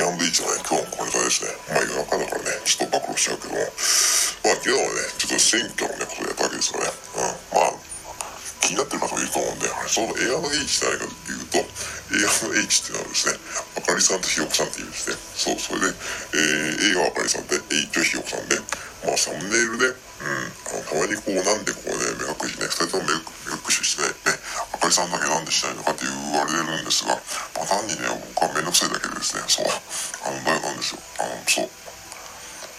一のね、今日の小ネタですね。まあ夜中だからね、ちょっと暴露しちゃうけども、まあ昨日はね、ちょっと選挙のね、ことをやったわけですよね。うん。まあ、気になってる方もいると思うんで、その A の H って何かというと、A の H っていうのはですね、あかりさんとひよこさんっていうんですね、そう、それで、えー、A があかりさんで、H はひよこさんで、まあサムネイルで、うん、あのたまにこうなんでこうね、目隠しね、二人とも目目隠ししてね、あかりさんだけなんでしないのかって言われるんですが、まあ単にね、僕はめんどくさいだけでですね、そう、あの、だよなんですよ。あの、そう。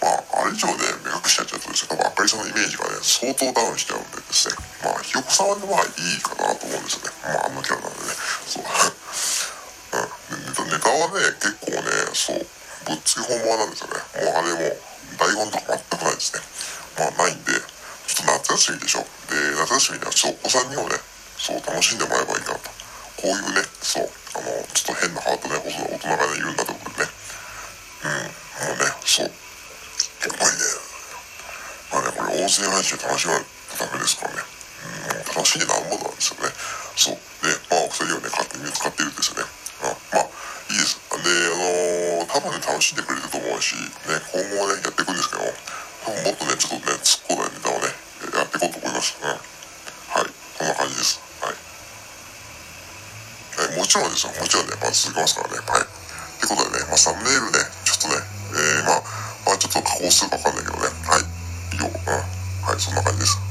まあ、あれ以上ね、目隠しちゃっちゃうとですね、多分あかりさんのイメージがね、相当ダウンしちゃうんでですね、まあ、ひよこさんはね、まあいいかなと思うんですよね。まあ、あんなキャラなんでね。そう。うん。ネタはね、結構ね、そう、ぶっつけ本番なんですよね。もうあれも、台本とか全くないですね。まあ、ないんで、ちょっと夏休みでしょ。で、夏休みにはちょっとお子さんにもね、そう、楽しんでもらえばいいかなと。こういうね、そう、あの、ちょっと変なハートね、大人がね、言うんだと思うね。うん、もうね、そう。やっぱりね、まあね、これ音声配信楽しまないとダメですからね。うん、楽しんでなんぼなんですよね。そう。で、まあ、お二人はね、勝手に使ってるんですよね。うん、まあ、いいです。で、あのー、多分ね、楽しんでくれると思うし、ね、今後はね、やっていくんですけど、多分もっとね、ちょっとね、突っ込んだネタをね、やっていこうと思います。うん。はい。こんな感じです。はい。えもちろんですよ。もちろんね、まあ、続きますからね。はい。ってことでね、まあ、サムネイルね、ちょっとね、えー、まあ、まあ、ちょっと加工するかわかんないけど、そんな感じです。